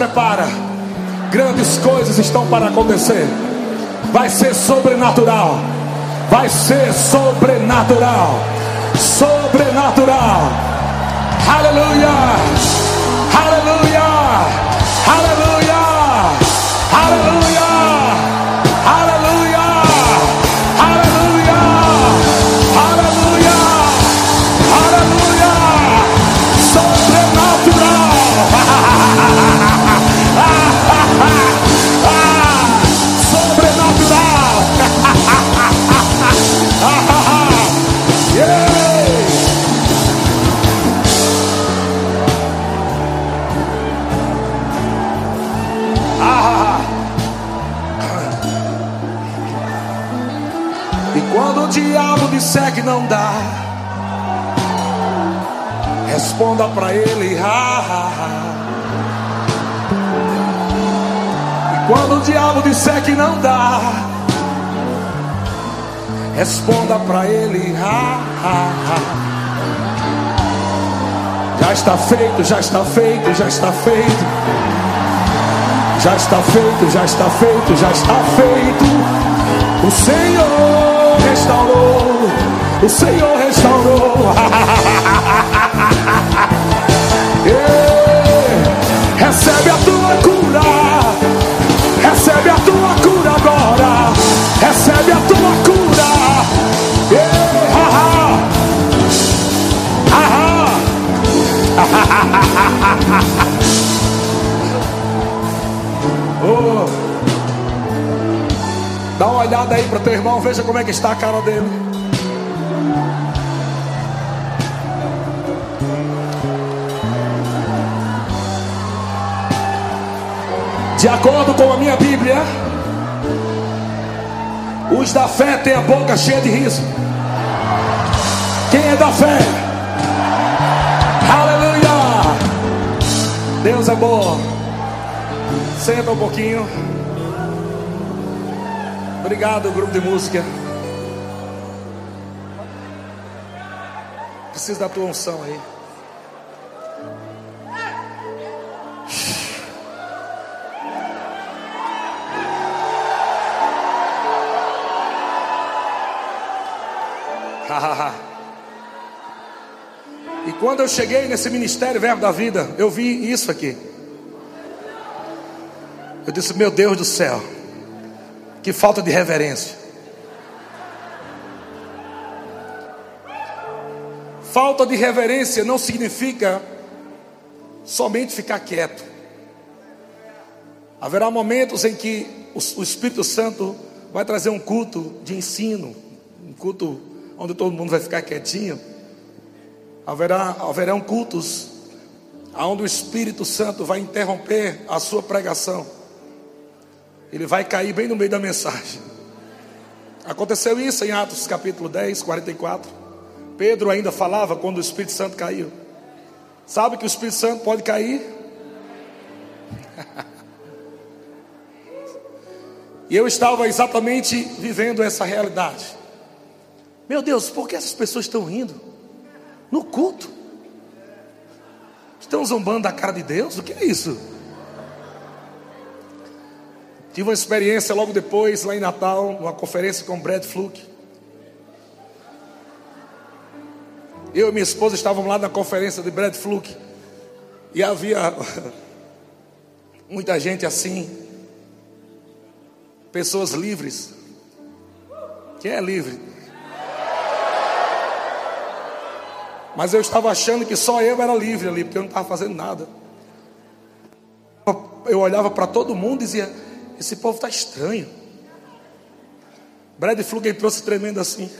prepara. Grandes coisas estão para acontecer. Vai ser sobrenatural. Vai ser sobrenatural. Sobrenatural. Aleluia. Que não dá, responda para ele. Ah, ah, ah. E quando o diabo disser que não dá, responda para ele. Ah, ah, ah. Já está feito, já está feito, já está feito. Já está feito, já está feito, já está feito. O Senhor restaurou, o Senhor restaurou. Recebe a tua cura, recebe a tua cura agora, recebe a tua cura. Oh. Dá uma olhada aí para teu irmão, veja como é que está a cara dele. De acordo com a minha Bíblia, os da fé têm a boca cheia de riso. Quem é da fé? Aleluia! Deus é bom. Senta um pouquinho. Obrigado, grupo de música. Preciso da tua unção aí. Quando eu cheguei nesse ministério Verbo da Vida, eu vi isso aqui. Eu disse, meu Deus do céu, que falta de reverência. Falta de reverência não significa somente ficar quieto. Haverá momentos em que o Espírito Santo vai trazer um culto de ensino, um culto onde todo mundo vai ficar quietinho. Haverá, haverão cultos onde o Espírito Santo vai interromper a sua pregação. Ele vai cair bem no meio da mensagem. Aconteceu isso em Atos capítulo 10, 44. Pedro ainda falava quando o Espírito Santo caiu. Sabe que o Espírito Santo pode cair? e eu estava exatamente vivendo essa realidade. Meu Deus, por que essas pessoas estão rindo? No culto? Estão zombando da cara de Deus? O que é isso? Tive uma experiência logo depois, lá em Natal, uma conferência com Brad Fluke. Eu e minha esposa estávamos lá na conferência de Brad Fluke. E havia muita gente assim. Pessoas livres. Quem é livre? Mas eu estava achando que só eu era livre ali, porque eu não estava fazendo nada. Eu olhava para todo mundo e dizia: Esse povo está estranho. Brad entrou se tremendo assim.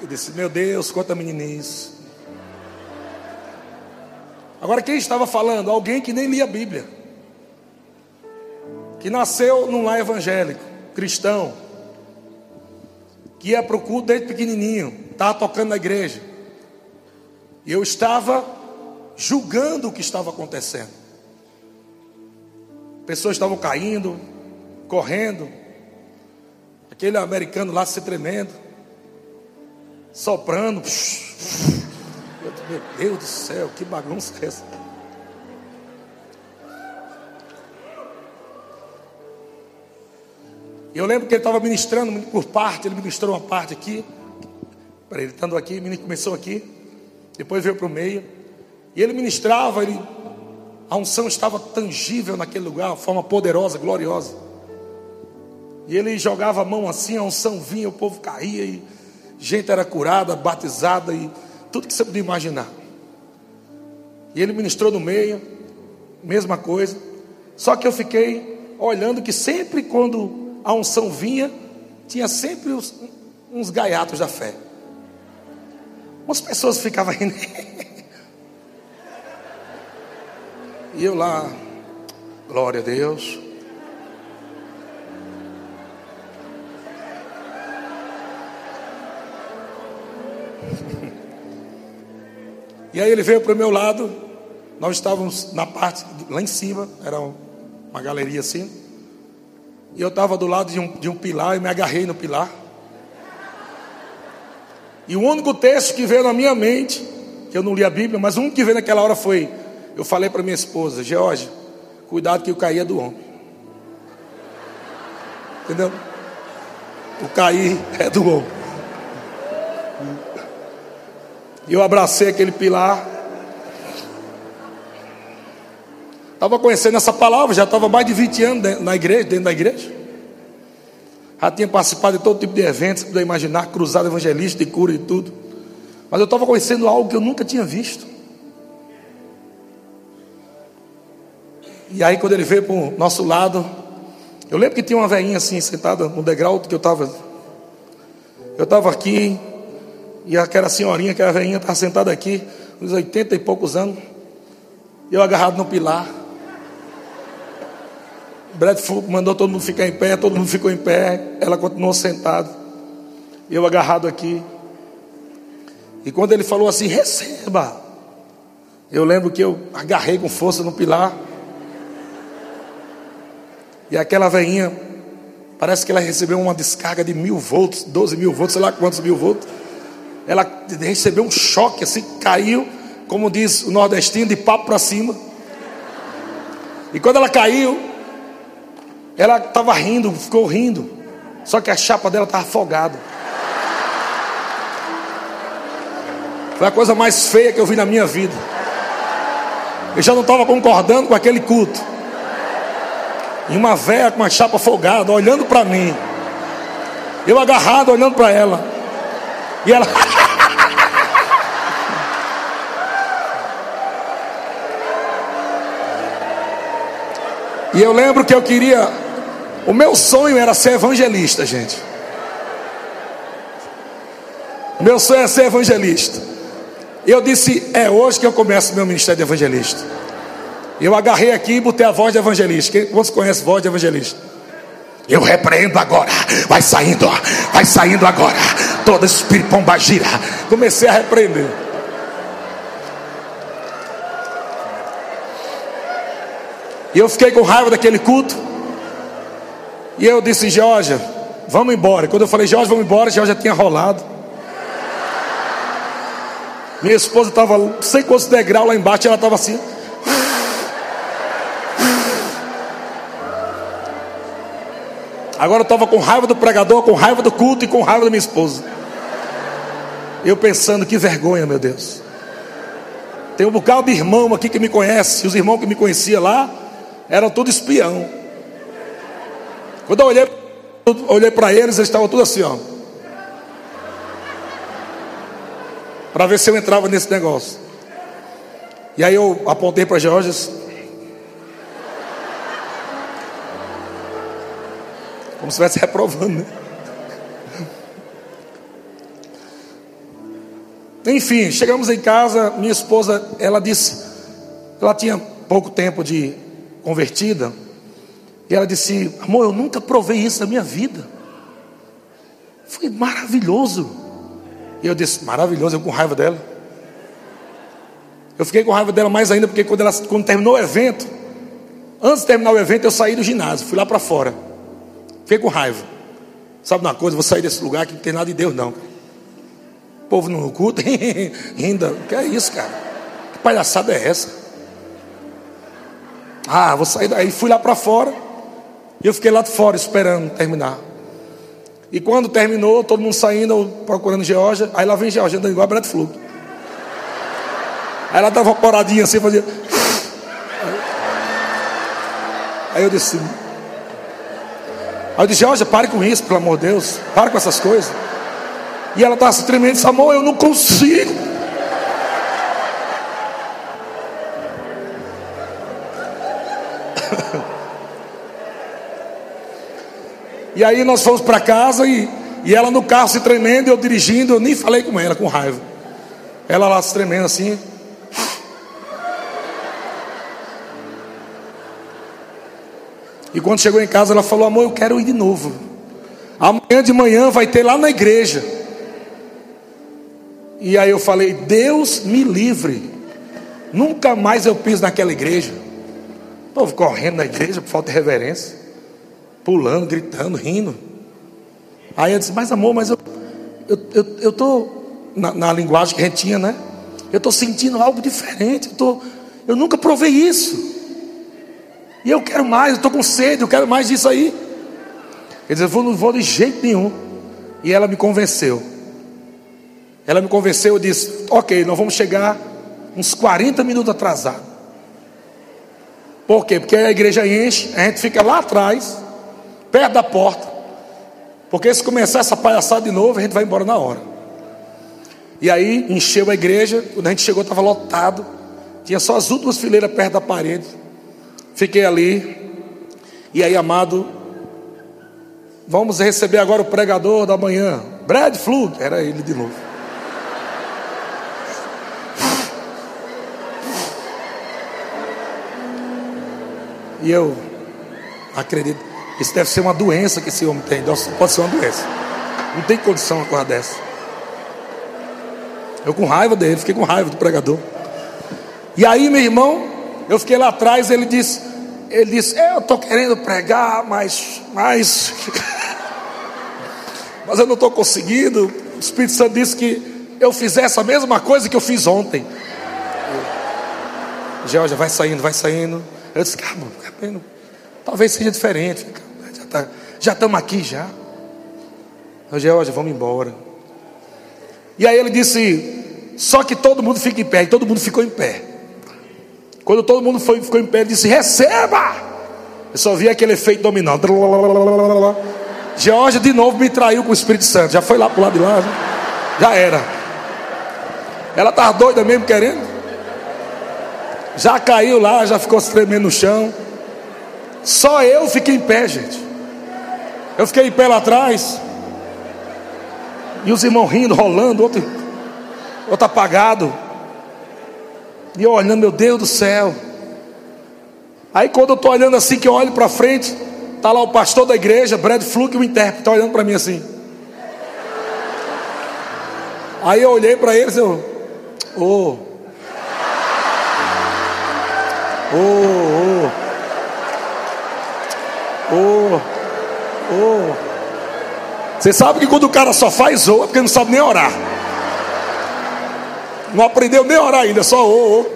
Eu disse: Meu Deus, quanta meninice. Agora, quem estava falando? Alguém que nem lia a Bíblia, que nasceu num lar evangélico, cristão, que ia para o culto desde pequenininho, estava tocando na igreja. E eu estava julgando o que estava acontecendo. Pessoas estavam caindo, correndo. Aquele americano lá se tremendo, soprando. Meu Deus do céu, que bagunça é essa? Eu lembro que ele estava ministrando por parte, ele ministrou uma parte aqui. Para ele estando aqui, começou aqui, depois veio para o meio. E ele ministrava, ele, a unção estava tangível naquele lugar, de forma poderosa, gloriosa. E ele jogava a mão assim, a unção vinha, o povo caía, e gente era curada, batizada, e tudo que você podia imaginar. E ele ministrou no meio, mesma coisa. Só que eu fiquei olhando que sempre quando a unção vinha, tinha sempre uns gaiatos da fé. Umas pessoas ficavam rindo. e eu lá, glória a Deus. E aí ele veio para o meu lado, nós estávamos na parte lá em cima, era uma galeria assim. E eu estava do lado de um, de um pilar e me agarrei no pilar. E o único texto que veio na minha mente, que eu não li a Bíblia, mas um que veio naquela hora foi: eu falei para minha esposa, George, cuidado que o cair é do homem. Entendeu? O cair é do homem. E eu abracei aquele pilar. Estava conhecendo essa palavra, já estava mais de 20 anos na igreja, dentro da igreja. Já tinha participado de todo tipo de eventos, puder imaginar, cruzado evangelista, de cura e tudo. Mas eu estava conhecendo algo que eu nunca tinha visto. E aí quando ele veio para o nosso lado, eu lembro que tinha uma velhinha assim, sentada no degrau que eu estava. Eu estava aqui, e aquela senhorinha, aquela velhinha, estava sentada aqui, uns 80 e poucos anos. Eu agarrado no pilar. Brad Fulk mandou todo mundo ficar em pé, todo mundo ficou em pé. Ela continuou sentada. Eu agarrado aqui. E quando ele falou assim, receba. Eu lembro que eu agarrei com força no pilar. E aquela veinha, parece que ela recebeu uma descarga de mil volts, 12 mil volts, sei lá quantos mil volts ela recebeu um choque, assim, caiu, como diz o nordestino, de papo para cima. E quando ela caiu, ela estava rindo, ficou rindo. Só que a chapa dela estava afogada. Foi a coisa mais feia que eu vi na minha vida. Eu já não estava concordando com aquele culto. E uma velha com uma chapa afogada, olhando para mim. Eu agarrado, olhando para ela. E ela. E eu lembro que eu queria. O meu sonho era ser evangelista, gente. Meu sonho é ser evangelista. Eu disse: é hoje que eu começo meu ministério de evangelista. Eu agarrei aqui e botei a voz de evangelista. Quem você conhece voz de evangelista? Eu repreendo agora. Vai saindo, vai saindo agora. Todo espírito pombagira. Comecei a repreender. E eu fiquei com raiva daquele culto. E eu disse, Jorge, vamos embora. Quando eu falei, Jorge, vamos embora, já tinha rolado. Minha esposa estava sem quantos degrau lá embaixo, ela estava assim. Agora eu estava com raiva do pregador, com raiva do culto e com raiva da minha esposa. Eu pensando, que vergonha, meu Deus. Tem um bocado de irmão aqui que me conhece, os irmãos que me conheciam lá, eram tudo espião. Quando eu olhei, olhei para eles, eles estavam tudo assim, ó. Para ver se eu entrava nesse negócio. E aí eu apontei para Jorge. Como se estivesse reprovando, né? Enfim, chegamos em casa, minha esposa, ela disse, ela tinha pouco tempo de convertida, e ela disse: Amor, eu nunca provei isso na minha vida. Foi maravilhoso. E eu disse: Maravilhoso, eu com raiva dela. Eu fiquei com raiva dela mais ainda, porque quando, ela, quando terminou o evento, antes de terminar o evento, eu saí do ginásio, fui lá para fora. Fiquei com raiva. Sabe uma coisa? Vou sair desse lugar que não tem nada de Deus, não. O povo no culto, ainda. Que é isso, cara? Que palhaçada é essa? Ah, vou sair daí. Fui lá para fora. E eu fiquei lá fora esperando terminar. E quando terminou, todo mundo saindo, procurando Georgia. Aí lá vem Georgia andando igual a Brad Flug. Aí ela dava uma poradinha assim, fazia. Aí eu disse. Aí eu disse, Georgia, pare com isso, pelo amor de Deus. Pare com essas coisas. E ela estava se tremendo e disse, amor, eu não consigo. E aí nós fomos para casa e, e ela no carro se tremendo, eu dirigindo, eu nem falei com ela, com raiva. Ela lá se tremendo assim. E quando chegou em casa, ela falou: Amor, eu quero ir de novo. Amanhã de manhã vai ter lá na igreja. E aí eu falei: Deus me livre. Nunca mais eu piso naquela igreja. O povo correndo na igreja por falta de reverência pulando, gritando, rindo. Aí eu disse, mas amor, mas eu eu, eu, eu tô na, na, linguagem que a gente tinha, né? Eu estou sentindo algo diferente. Eu, tô, eu nunca provei isso. E eu quero mais, eu estou com sede, eu quero mais disso aí. Ele disse, eu vou, não vou de jeito nenhum. E ela me convenceu. Ela me convenceu, eu disse, ok, nós vamos chegar uns 40 minutos atrasado. Por quê? Porque a igreja enche, a gente fica lá atrás perto da porta. Porque se começar essa palhaçada de novo, a gente vai embora na hora. E aí encheu a igreja, quando a gente chegou estava lotado. Tinha só as últimas fileiras perto da parede. Fiquei ali. E aí, amado, vamos receber agora o pregador da manhã. Brad Flug, era ele de novo. E eu acredito. Isso deve ser uma doença que esse homem tem. Pode ser uma doença. Não tem condição uma coisa dessa. Eu com raiva dele, fiquei com raiva do pregador. E aí, meu irmão, eu fiquei lá atrás, ele disse, ele disse, eu estou querendo pregar, mas, mas, mas eu não estou conseguindo. O Espírito Santo disse que eu fizesse a mesma coisa que eu fiz ontem. Georgia, vai saindo, vai saindo. Eu disse, calma, talvez seja diferente tá, já estamos aqui já. Georgia, vamos embora. E aí ele disse: só que todo mundo fica em pé, e todo mundo ficou em pé. Quando todo mundo foi, ficou em pé, ele disse: receba! Eu só vi aquele efeito dominó. Georgia de novo me traiu com o Espírito Santo. Já foi lá para o lado de lá. Já era. Ela estava doida mesmo querendo. Já caiu lá, já ficou tremendo no chão. Só eu fiquei em pé, gente. Eu fiquei em pé lá atrás. E os irmãos rindo, rolando, outro, outro apagado. E eu olhando, meu Deus do céu. Aí quando eu estou olhando assim, que eu olho para frente, está lá o pastor da igreja, Brad Fluke, o intérprete, está olhando para mim assim. Aí eu olhei para eles, eu, oh, oh, oh. Oh. Você sabe que quando o cara só faz ou é porque não sabe nem orar. Não aprendeu nem orar ainda, só ou.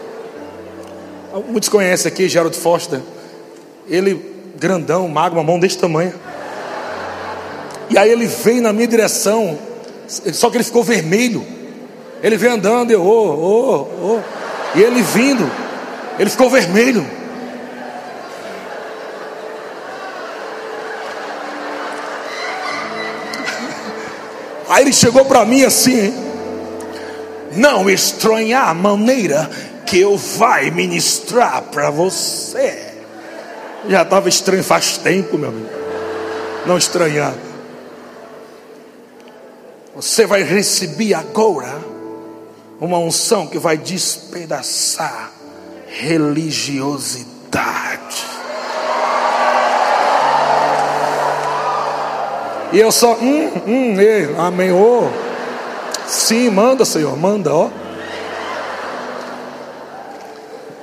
Muitos conhecem aqui Gerald Foster. Ele, grandão, magro, uma mão desse tamanho. E aí ele veio na minha direção, só que ele ficou vermelho. Ele veio andando, eu, oh, oh. E ele vindo, ele ficou vermelho. Aí ele chegou para mim assim: Não estranhar a maneira que eu vai ministrar para você. Já estava estranho faz tempo, meu amigo. Não estranhar. Você vai receber agora uma unção que vai despedaçar religiosidade. E eu só, hum, hum, ei, amém. Oh. Sim, manda, Senhor, manda, ó.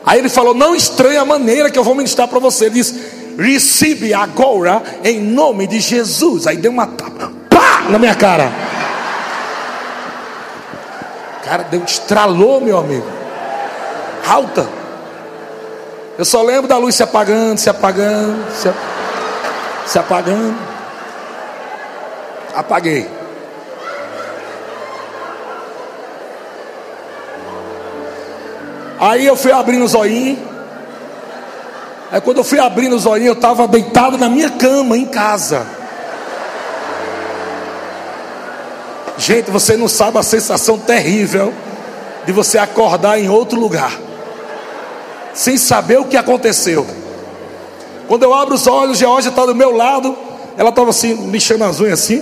Aí ele falou: Não estranhe a maneira que eu vou ministrar para você. Ele disse: Recebe agora em nome de Jesus. Aí deu uma tapa, pá, na minha cara. Cara, deu, estralou, meu amigo. Alta. Eu só lembro da luz se apagando, se apagando. Se apagando. Se apagando. Apaguei. Aí eu fui abrindo os olhinhos. Aí quando eu fui abrindo os olhinhos, eu estava deitado na minha cama em casa. Gente, você não sabe a sensação terrível de você acordar em outro lugar, sem saber o que aconteceu. Quando eu abro os olhos, Georgia está do meu lado, ela estava assim, mexendo as unhas assim.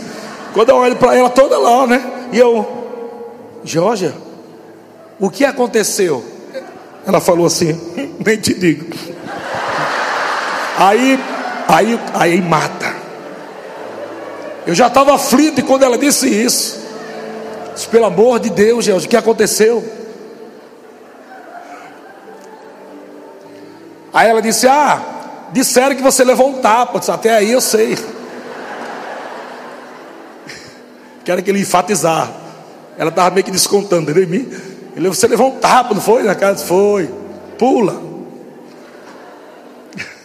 Quando eu olho para ela, toda lá, né? E eu, Georgia, o que aconteceu? Ela falou assim, nem te digo. Aí, aí, aí mata. Eu já estava aflito quando ela disse isso, disse, pelo amor de Deus, Georgia, o que aconteceu? Aí ela disse: Ah, disseram que você levou um tapa. Disse, Até aí eu sei. Quero que ele enfatizar. Ela estava meio que descontando, entendeu? Em mim. Ele, você levou um tapa, não foi? Na casa, foi. Pula.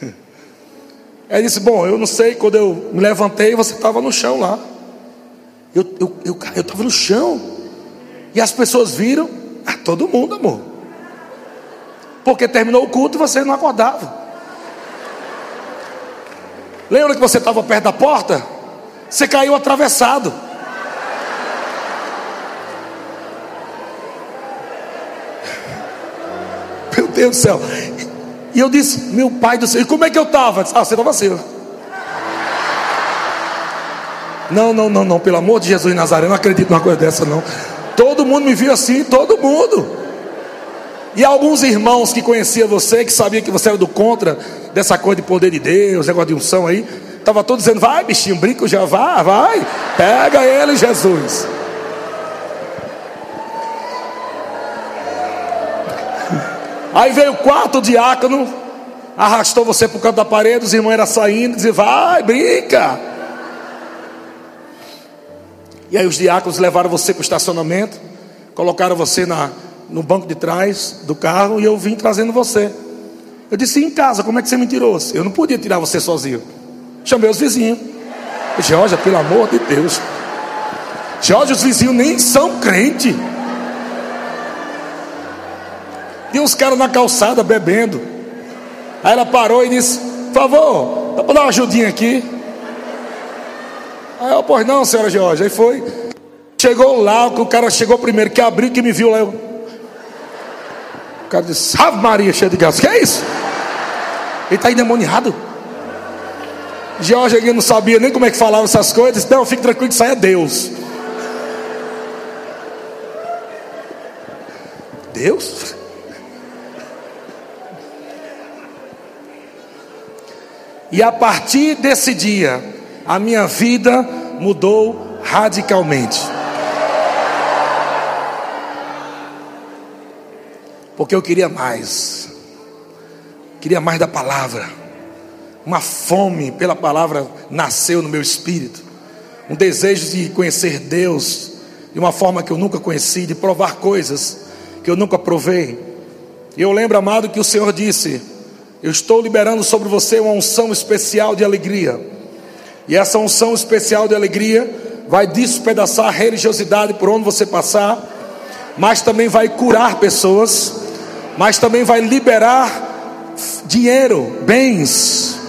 Ela disse: Bom, eu não sei. Quando eu me levantei, você estava no chão lá. Eu estava eu, eu, eu no chão. E as pessoas viram. Ah, todo mundo, amor. Porque terminou o culto e você não acordava. Lembra que você estava perto da porta? Você caiu atravessado. Deus do céu. E eu disse, meu pai do céu, e como é que eu estava? Ah, você estava assim. Não, não, não, não, pelo amor de Jesus Nazaré, eu não acredito numa coisa dessa, não. Todo mundo me viu assim, todo mundo. E alguns irmãos que conheciam você, que sabiam que você era do contra dessa coisa de poder de Deus, negócio de unção aí, estava todos dizendo: vai, bichinho, brinca já, vai, vai, pega ele, Jesus. Aí veio o quarto diácono, arrastou você para o canto da parede, os irmãos eram saindo, dizia: vai, brinca. E aí os diáconos levaram você para o estacionamento, colocaram você na, no banco de trás do carro e eu vim trazendo você. Eu disse: em casa, como é que você me tirou? Eu não podia tirar você sozinho. Chamei os vizinhos. Georgia, pelo amor de Deus. Georgia, os vizinhos nem são crente. Tinha uns caras na calçada bebendo. Aí ela parou e disse: Por favor, dá para dar uma ajudinha aqui? Aí eu, pois não, senhora Georgia. Aí foi. Chegou lá, o cara chegou primeiro, que abriu, que me viu lá. Eu... O cara disse: Ave Maria, cheia de graça. Que é isso? Ele está endemoniado. Georgia não sabia nem como é que falava essas coisas. Não, fique tranquilo que isso aí é Deus. Deus? E a partir desse dia, a minha vida mudou radicalmente. Porque eu queria mais. Queria mais da palavra. Uma fome pela palavra nasceu no meu espírito. Um desejo de conhecer Deus de uma forma que eu nunca conheci, de provar coisas que eu nunca provei. E eu lembro, amado, que o Senhor disse: eu estou liberando sobre você uma unção especial de alegria. E essa unção especial de alegria vai despedaçar a religiosidade por onde você passar, mas também vai curar pessoas, mas também vai liberar dinheiro, bens,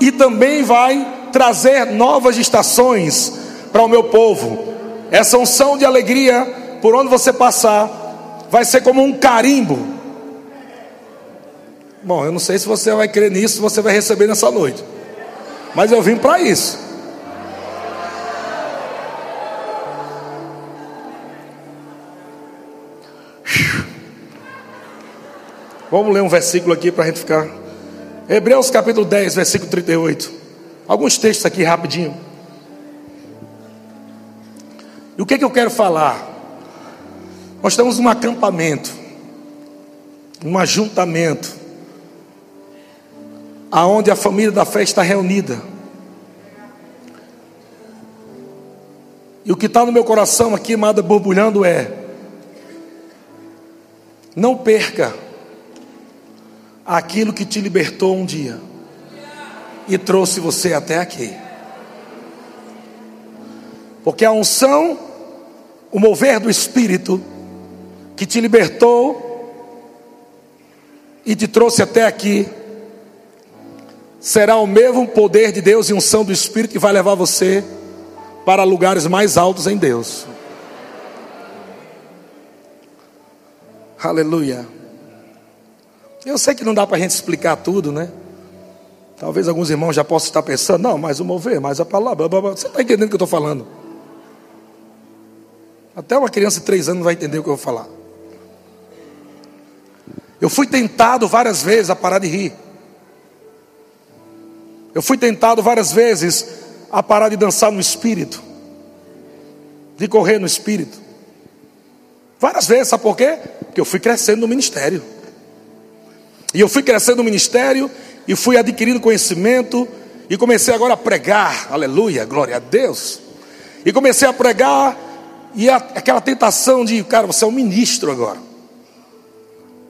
e também vai trazer novas estações para o meu povo. Essa unção de alegria, por onde você passar, vai ser como um carimbo Bom, eu não sei se você vai crer nisso, se você vai receber nessa noite. Mas eu vim para isso. Vamos ler um versículo aqui para a gente ficar. Hebreus capítulo 10, versículo 38. Alguns textos aqui rapidinho. E o que, que eu quero falar? Nós estamos num acampamento, um ajuntamento aonde a família da fé está reunida. E o que está no meu coração aqui, amada, borbulhando é: não perca aquilo que te libertou um dia. e trouxe você até aqui. Porque a unção, o mover do Espírito, que te libertou e te trouxe até aqui, será o mesmo poder de Deus e unção do Espírito que vai levar você para lugares mais altos em Deus. Aleluia. Eu sei que não dá para a gente explicar tudo, né? Talvez alguns irmãos já possam estar pensando, não, mas o mover, mas a palavra, blá, blá, você está entendendo o que eu estou falando? Até uma criança de três anos vai entender o que eu vou falar. Eu fui tentado várias vezes a parar de rir. Eu fui tentado várias vezes a parar de dançar no espírito, de correr no espírito. Várias vezes, sabe por quê? Porque eu fui crescendo no ministério. E eu fui crescendo no ministério e fui adquirindo conhecimento e comecei agora a pregar, aleluia, glória a Deus. E comecei a pregar e a, aquela tentação de, cara, você é um ministro agora.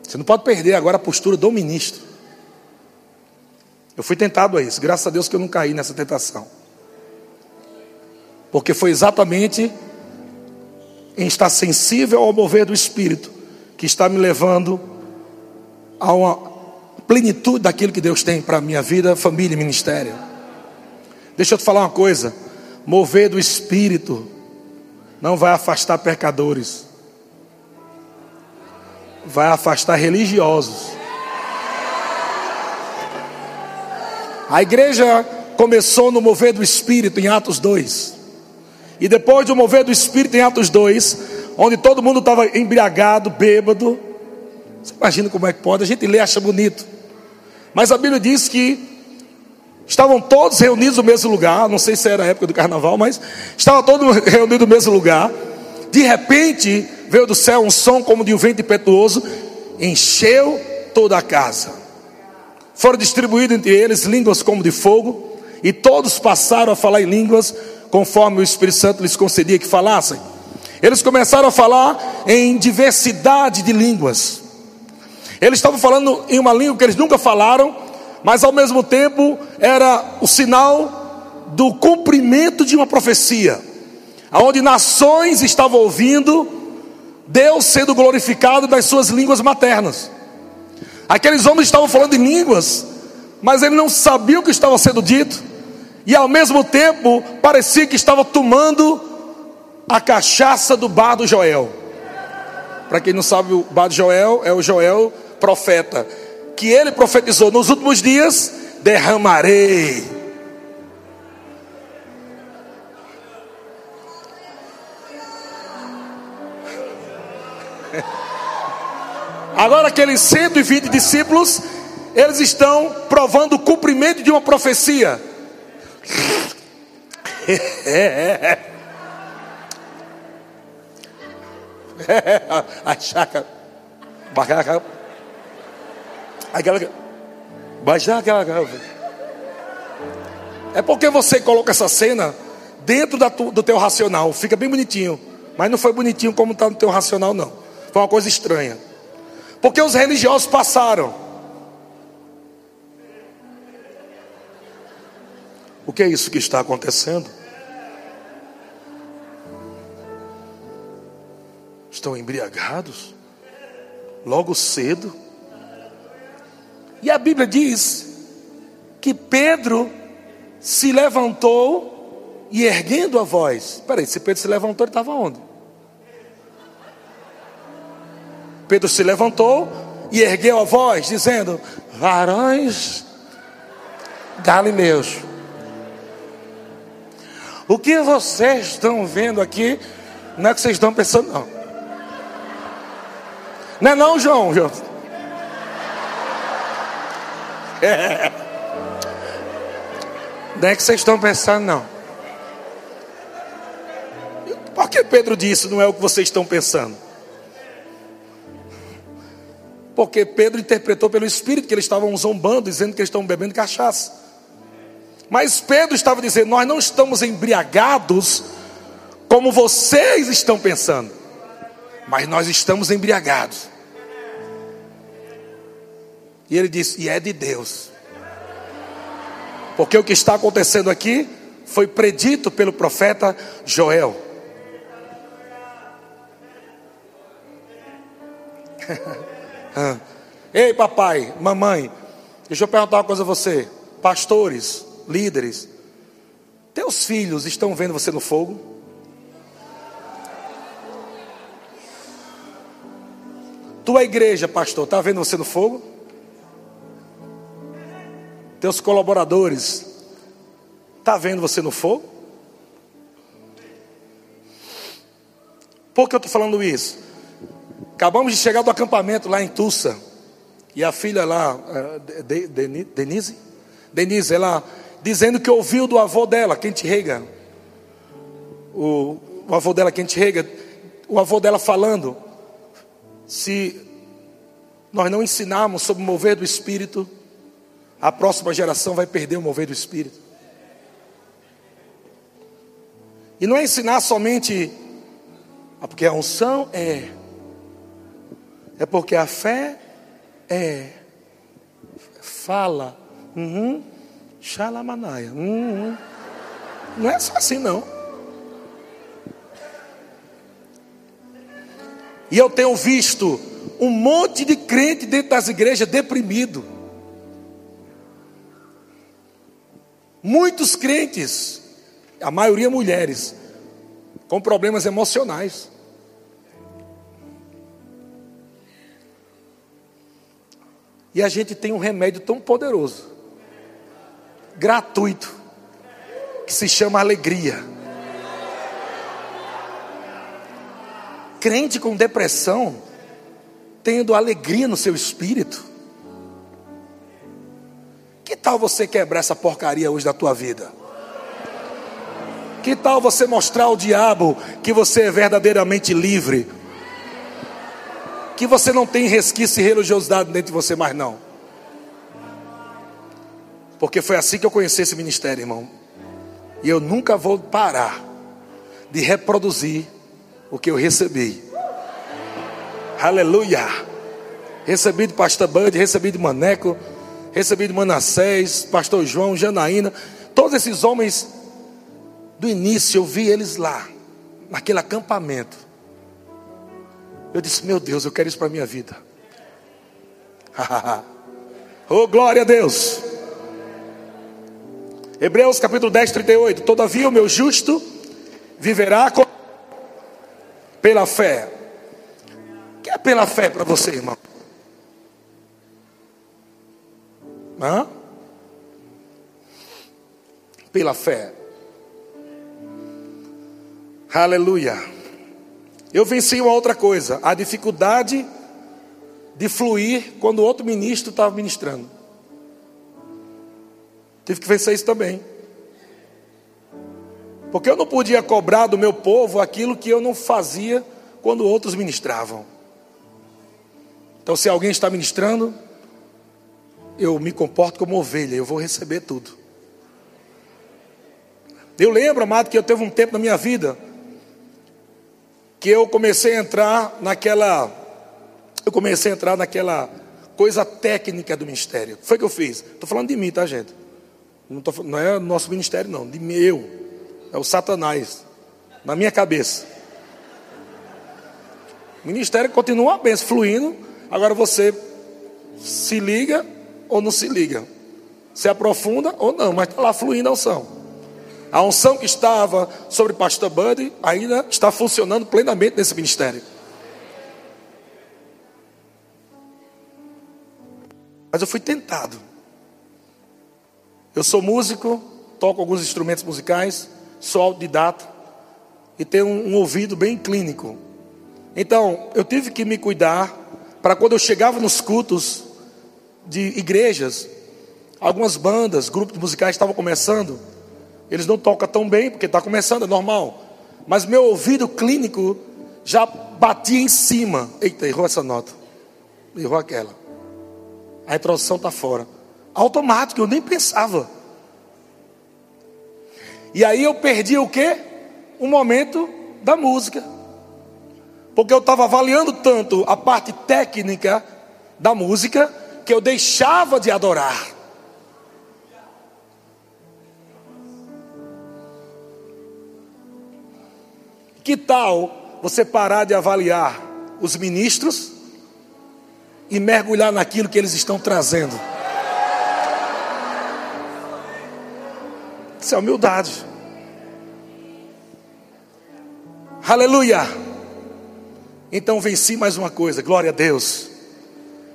Você não pode perder agora a postura do ministro. Eu fui tentado a isso, graças a Deus que eu não caí nessa tentação. Porque foi exatamente em estar sensível ao mover do Espírito que está me levando a uma plenitude daquilo que Deus tem para a minha vida, família e ministério. Deixa eu te falar uma coisa: mover do Espírito não vai afastar pecadores vai afastar religiosos. A igreja começou no mover do Espírito em Atos 2. E depois do mover do Espírito em Atos 2, onde todo mundo estava embriagado, bêbado. Você imagina como é que pode? A gente lê acha bonito. Mas a Bíblia diz que estavam todos reunidos no mesmo lugar. Não sei se era a época do carnaval, mas estavam todos reunidos no mesmo lugar. De repente, veio do céu um som como de um vento impetuoso, encheu toda a casa. Foram distribuídos entre eles línguas como de fogo, e todos passaram a falar em línguas, conforme o Espírito Santo lhes concedia que falassem. Eles começaram a falar em diversidade de línguas. Eles estavam falando em uma língua que eles nunca falaram, mas ao mesmo tempo era o sinal do cumprimento de uma profecia, aonde nações estavam ouvindo Deus sendo glorificado nas suas línguas maternas. Aqueles homens estavam falando em línguas, mas ele não sabia o que estava sendo dito, e ao mesmo tempo parecia que estava tomando a cachaça do bar do Joel. Para quem não sabe, o bar do Joel é o Joel profeta, que ele profetizou. Nos últimos dias: derramarei Agora, aqueles 120 discípulos, eles estão provando o cumprimento de uma profecia. A chácara. Baixar aquela. É porque você coloca essa cena dentro do teu racional. Fica bem bonitinho. Mas não foi bonitinho como está no teu racional, não. Foi uma coisa estranha. Porque os religiosos passaram. O que é isso que está acontecendo? Estão embriagados? Logo cedo? E a Bíblia diz que Pedro se levantou e erguendo a voz. Peraí, se Pedro se levantou, ele estava onde? Pedro se levantou e ergueu a voz, dizendo: Varões galileus, o que vocês estão vendo aqui, não é que vocês estão pensando, não. Não é não, João? João. É. Não é que vocês estão pensando, não. Por que Pedro disse não é o que vocês estão pensando? Porque Pedro interpretou pelo Espírito que eles estavam zombando, dizendo que eles estão bebendo cachaça. Mas Pedro estava dizendo: Nós não estamos embriagados como vocês estão pensando, mas nós estamos embriagados. E ele disse: E é de Deus. Porque o que está acontecendo aqui foi predito pelo profeta Joel. Ah. Ei, papai, mamãe, deixa eu perguntar uma coisa a você. Pastores, líderes, teus filhos estão vendo você no fogo? Tua igreja, pastor, está vendo você no fogo? Teus colaboradores, está vendo você no fogo? Por que eu estou falando isso? Acabamos de chegar do acampamento lá em Tulsa. E a filha lá, eh, Denise, Denise, ela dizendo que ouviu do avô dela, Kent Reagan, o, o avô dela, Kent Reagan, o avô dela falando, se nós não ensinarmos sobre o mover do Espírito, a próxima geração vai perder o mover do Espírito. E não é ensinar somente, ah, porque a unção é, é porque a fé é, fala, uhum, xalamanaia, uhum. não é só assim não. E eu tenho visto um monte de crente dentro das igrejas deprimido. Muitos crentes, a maioria mulheres, com problemas emocionais. E a gente tem um remédio tão poderoso, gratuito, que se chama alegria. Crente com depressão, tendo alegria no seu espírito. Que tal você quebrar essa porcaria hoje da tua vida? Que tal você mostrar ao diabo que você é verdadeiramente livre? Que você não tem resquício e religiosidade dentro de você mais não. Porque foi assim que eu conheci esse ministério, irmão. E eu nunca vou parar de reproduzir o que eu recebi. Aleluia. Recebi de pastor Bud, recebi de Maneco, recebi de Manassés, pastor João, Janaína, todos esses homens do início, eu vi eles lá, naquele acampamento. Eu disse: Meu Deus, eu quero isso para minha vida. oh, glória a Deus. Hebreus capítulo 10, 38. Todavia o meu justo viverá com... pela fé. O que é pela fé para você, irmão? Hã? Pela fé. Aleluia. Eu venci uma outra coisa, a dificuldade de fluir quando outro ministro estava ministrando. Tive que vencer isso também. Porque eu não podia cobrar do meu povo aquilo que eu não fazia quando outros ministravam. Então, se alguém está ministrando, eu me comporto como ovelha, eu vou receber tudo. Eu lembro, amado, que eu teve um tempo na minha vida que eu comecei a entrar naquela eu comecei a entrar naquela coisa técnica do ministério. Foi que eu fiz? Estou falando de mim, tá, gente? Não, tô, não é nosso ministério, não. De meu. É o Satanás. Na minha cabeça. O ministério continua bem, fluindo. Agora você se liga ou não se liga. Se aprofunda ou não, mas está lá fluindo a unção. A unção que estava sobre o pastor Buddy ainda está funcionando plenamente nesse ministério. Mas eu fui tentado. Eu sou músico, toco alguns instrumentos musicais, sou autodidata e tenho um, um ouvido bem clínico. Então, eu tive que me cuidar para quando eu chegava nos cultos de igrejas, algumas bandas, grupos musicais estavam começando, eles não tocam tão bem, porque está começando, é normal. Mas meu ouvido clínico já batia em cima. Eita, errou essa nota. Errou aquela. A introdução está fora. Automático, eu nem pensava. E aí eu perdi o quê? O momento da música. Porque eu estava avaliando tanto a parte técnica da música que eu deixava de adorar. Que tal você parar de avaliar os ministros e mergulhar naquilo que eles estão trazendo? Isso é humildade. Aleluia. Então venci mais uma coisa, glória a Deus.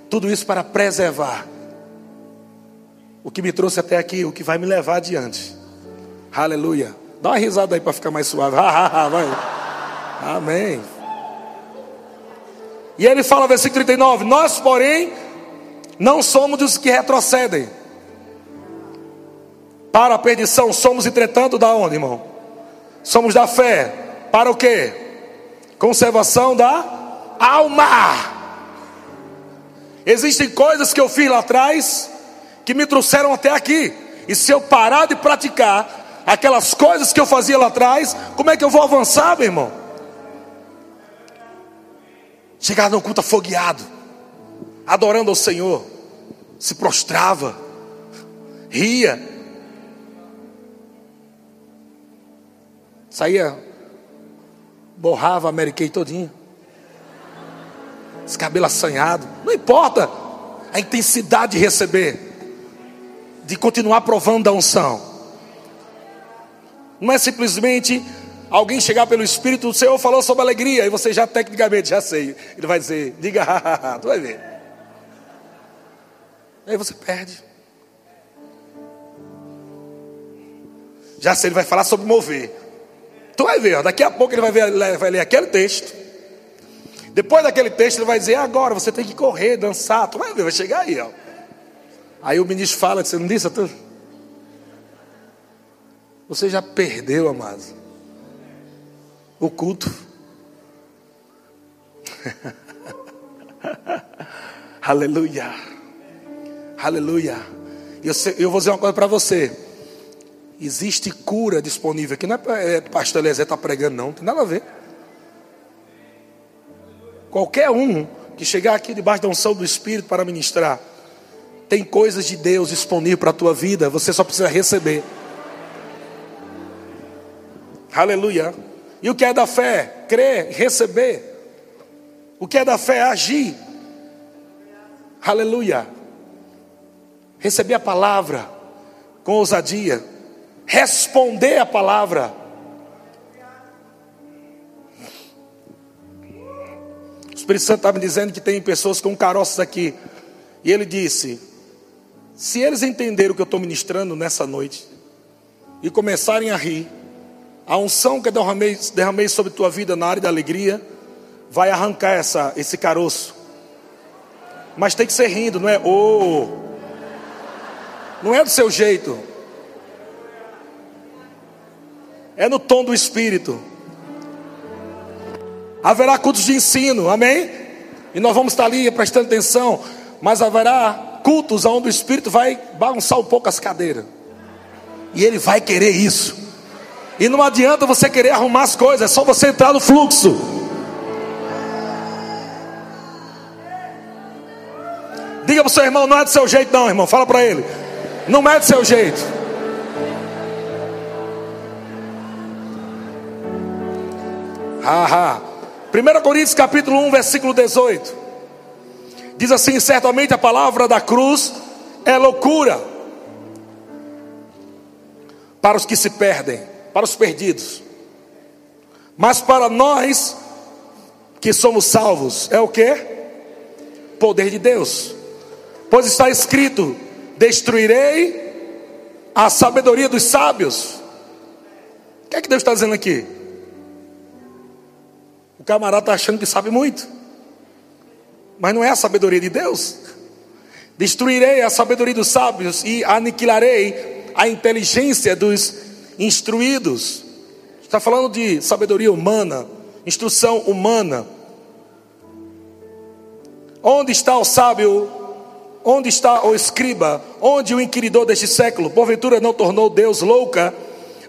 Tudo isso para preservar o que me trouxe até aqui, o que vai me levar adiante. Aleluia. Dá uma risada aí para ficar mais suave. Vai. Amém. E ele fala, versículo 39: Nós, porém, não somos dos que retrocedem para a perdição, somos, entretanto, da onde, irmão? Somos da fé. Para o quê? Conservação da alma. Existem coisas que eu fiz lá atrás que me trouxeram até aqui. E se eu parar de praticar aquelas coisas que eu fazia lá atrás, como é que eu vou avançar, meu irmão? Chegar no culto afogueado, adorando ao Senhor, se prostrava, ria, saía, borrava a Mary Kay todinho, esse cabelo assanhado, não importa a intensidade de receber, de continuar provando da unção. Não é simplesmente alguém chegar pelo Espírito, o Senhor falou sobre alegria, e você já tecnicamente já sei. Ele vai dizer, diga, tu vai ver. Aí você perde. Já sei, ele vai falar sobre mover. Tu vai ver, daqui a pouco ele vai, ver, vai ler aquele texto. Depois daquele texto, ele vai dizer: agora você tem que correr, dançar. Tu vai ver, vai chegar aí, ó. Aí o ministro fala, você não disse, tu? Você já perdeu, amado, o culto. Aleluia. Aleluia. Eu, eu vou dizer uma coisa para você. Existe cura disponível aqui. Não é, é pastor Eliezer está pregando, não. Não tem nada a ver. Qualquer um que chegar aqui debaixo da unção do Espírito para ministrar tem coisas de Deus disponível para a tua vida, você só precisa receber. Aleluia. E o que é da fé? Crer, receber. O que é da fé? Agir. Aleluia. Receber a palavra com ousadia. Responder a palavra. O Espírito Santo estava me dizendo que tem pessoas com caroças aqui. E ele disse: se eles entenderem o que eu estou ministrando nessa noite e começarem a rir, a unção que derramei, derramei sobre tua vida na área da alegria vai arrancar essa, esse caroço. Mas tem que ser rindo, não é? Oh, não é do seu jeito, é no tom do espírito. Haverá cultos de ensino, amém? E nós vamos estar ali prestando atenção, mas haverá cultos onde o Espírito vai bagunçar um pouco as cadeiras. E ele vai querer isso. E não adianta você querer arrumar as coisas, é só você entrar no fluxo. Diga para o seu irmão, não é do seu jeito, não, irmão. Fala para ele. Não é do seu jeito. Haha. 1 Coríntios capítulo 1, versículo 18. Diz assim: certamente a palavra da cruz é loucura para os que se perdem, para os perdidos. Mas para nós que somos salvos, é o que? Poder de Deus. Pois está escrito: destruirei a sabedoria dos sábios. O que é que Deus está dizendo aqui? O camarada está achando que sabe muito. Mas não é a sabedoria de Deus. Destruirei a sabedoria dos sábios e aniquilarei a inteligência dos instruídos. Está falando de sabedoria humana, instrução humana. Onde está o sábio? Onde está o escriba? Onde o inquiridor deste século? Porventura não tornou Deus louca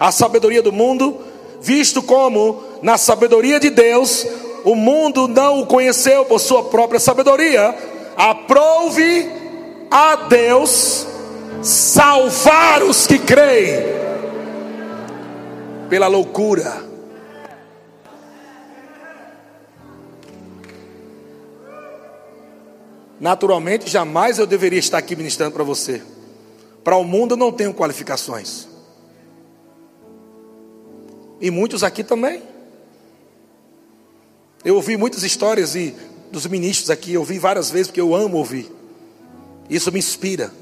a sabedoria do mundo, visto como na sabedoria de Deus o mundo não o conheceu por sua própria sabedoria. Aprove a Deus salvar os que creem pela loucura. Naturalmente, jamais eu deveria estar aqui ministrando para você. Para o mundo eu não tenho qualificações. E muitos aqui também. Eu ouvi muitas histórias e dos ministros aqui, eu ouvi várias vezes porque eu amo ouvir. Isso me inspira.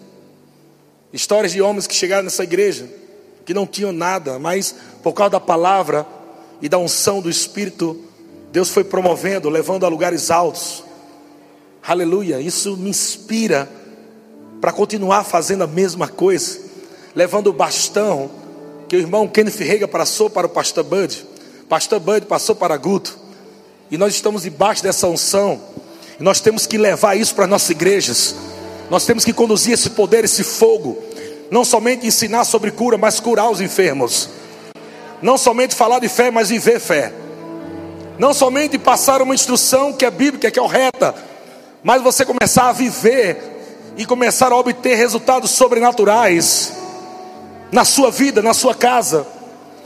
Histórias de homens que chegaram nessa igreja que não tinham nada, mas por causa da palavra e da unção do Espírito, Deus foi promovendo, levando a lugares altos. Aleluia, isso me inspira para continuar fazendo a mesma coisa, levando o bastão que o irmão Kenneth Rega passou para o pastor Bud, pastor Bud passou para Guto, e nós estamos debaixo dessa unção, e nós temos que levar isso para nossas igrejas, nós temos que conduzir esse poder, esse fogo, não somente ensinar sobre cura, mas curar os enfermos, não somente falar de fé, mas viver fé, não somente passar uma instrução que é bíblica, que é correta, mas você começar a viver e começar a obter resultados sobrenaturais na sua vida, na sua casa,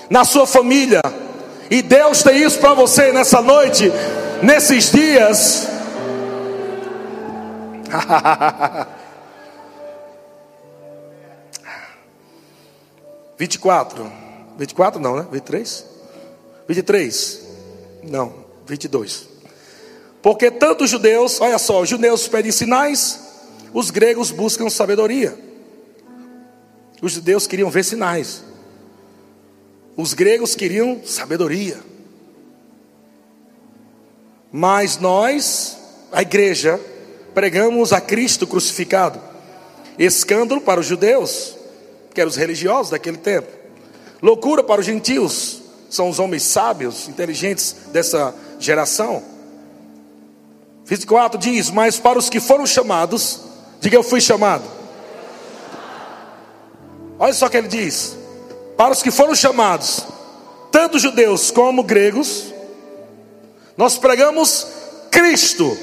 na sua família. E Deus tem isso para você nessa noite, nesses dias. Vinte e quatro, vinte e quatro não, né? Vinte e três, vinte e três, não, vinte e dois. Porque tanto os judeus, olha só, os judeus pedem sinais, os gregos buscam sabedoria. Os judeus queriam ver sinais. Os gregos queriam sabedoria. Mas nós, a igreja, pregamos a Cristo crucificado. Escândalo para os judeus, que eram os religiosos daquele tempo. Loucura para os gentios, são os homens sábios, inteligentes dessa geração. 24 diz: Mas para os que foram chamados, diga eu fui chamado. Olha só o que ele diz: Para os que foram chamados, tanto judeus como gregos, nós pregamos Cristo.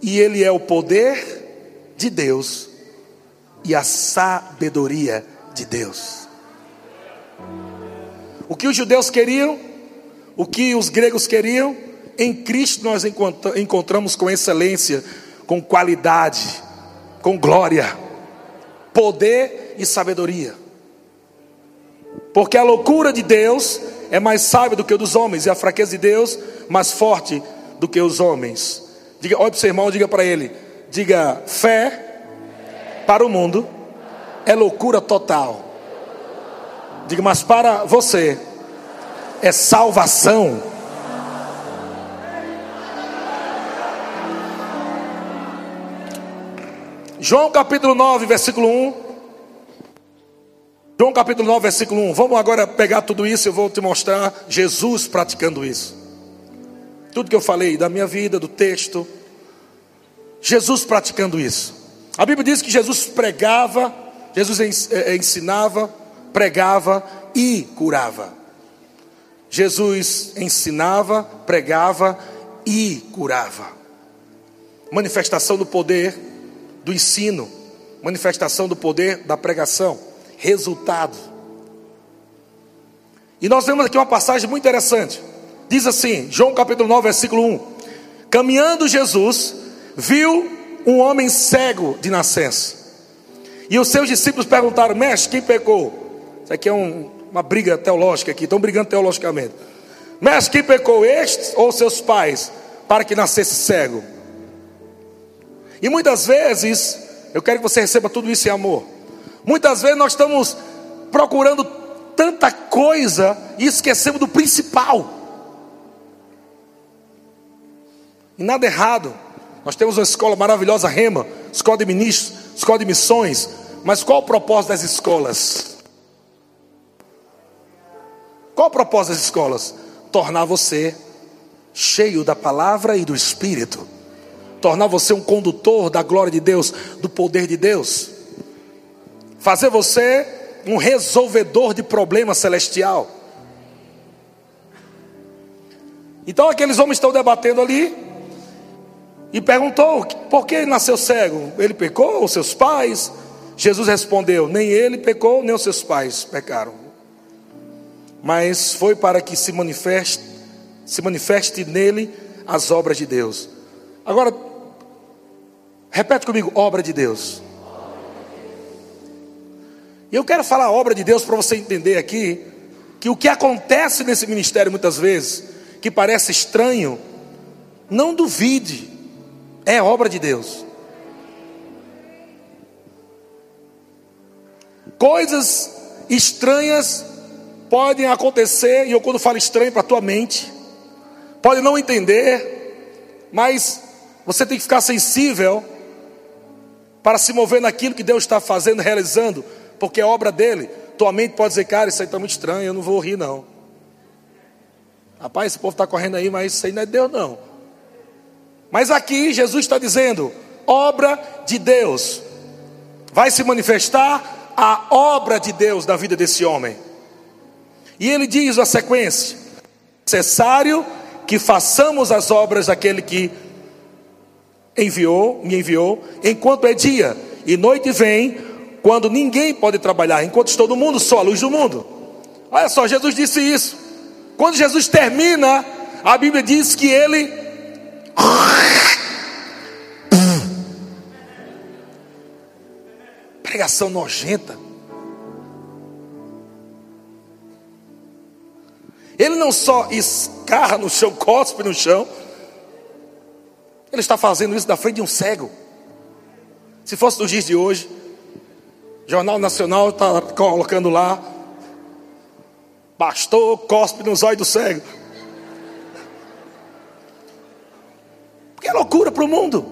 E Ele é o poder de Deus e a sabedoria de Deus. O que os judeus queriam o que os gregos queriam, em Cristo nós encontramos com excelência, com qualidade, com glória, poder e sabedoria. Porque a loucura de Deus é mais sábia do que o dos homens, e a fraqueza de Deus mais forte do que os homens. Diga, olha para o seu irmão, diga para ele: diga, fé para o mundo é loucura total. Diga, mas para você, é salvação. João capítulo 9, versículo 1. João capítulo 9, versículo 1. Vamos agora pegar tudo isso e eu vou te mostrar Jesus praticando isso. Tudo que eu falei da minha vida, do texto. Jesus praticando isso. A Bíblia diz que Jesus pregava, Jesus eh, ensinava, pregava e curava. Jesus ensinava, pregava e curava. Manifestação do poder do ensino, manifestação do poder da pregação, resultado. E nós vemos aqui uma passagem muito interessante. Diz assim, João capítulo 9, versículo 1: Caminhando Jesus, viu um homem cego de nascença. E os seus discípulos perguntaram: Mestre, quem pecou? Isso aqui é um, uma briga teológica aqui, estão brigando teologicamente. Mas quem pecou, estes ou seus pais, para que nascesse cego? E muitas vezes, eu quero que você receba tudo isso em amor. Muitas vezes nós estamos procurando tanta coisa e esquecemos do principal. E nada errado. Nós temos uma escola maravilhosa, Rema, escola de ministros, escola de missões. Mas qual o propósito das escolas? Qual o propósito das escolas? Tornar você cheio da palavra e do Espírito, tornar você um condutor da glória de Deus, do poder de Deus, fazer você um resolvedor de problema celestial. Então aqueles homens estão debatendo ali e perguntou: por que nasceu cego? Ele pecou ou seus pais? Jesus respondeu: nem ele pecou, nem os seus pais pecaram mas foi para que se manifeste, se manifeste nele as obras de Deus. Agora, repete comigo: obra de Deus. E eu quero falar obra de Deus para você entender aqui que o que acontece nesse ministério muitas vezes, que parece estranho, não duvide, é obra de Deus. Coisas estranhas podem acontecer, e eu quando falo estranho para a tua mente, pode não entender, mas você tem que ficar sensível para se mover naquilo que Deus está fazendo, realizando, porque é obra dele. Tua mente pode dizer, cara, isso aí está muito estranho, eu não vou rir, não. Rapaz, esse povo está correndo aí, mas isso aí não é Deus, não. Mas aqui Jesus está dizendo: obra de Deus. Vai se manifestar a obra de Deus na vida desse homem. E ele diz a sequência: necessário que façamos as obras daquele que enviou, me enviou, enquanto é dia e noite vem, quando ninguém pode trabalhar, enquanto todo mundo só a luz do mundo. Olha só, Jesus disse isso. Quando Jesus termina, a Bíblia diz que ele pregação nojenta. Ele não só escarra no chão, cospe no chão, ele está fazendo isso na frente de um cego. Se fosse nos dias de hoje, Jornal Nacional está colocando lá, pastor cospe nos olhos do cego. Loucura para o mundo.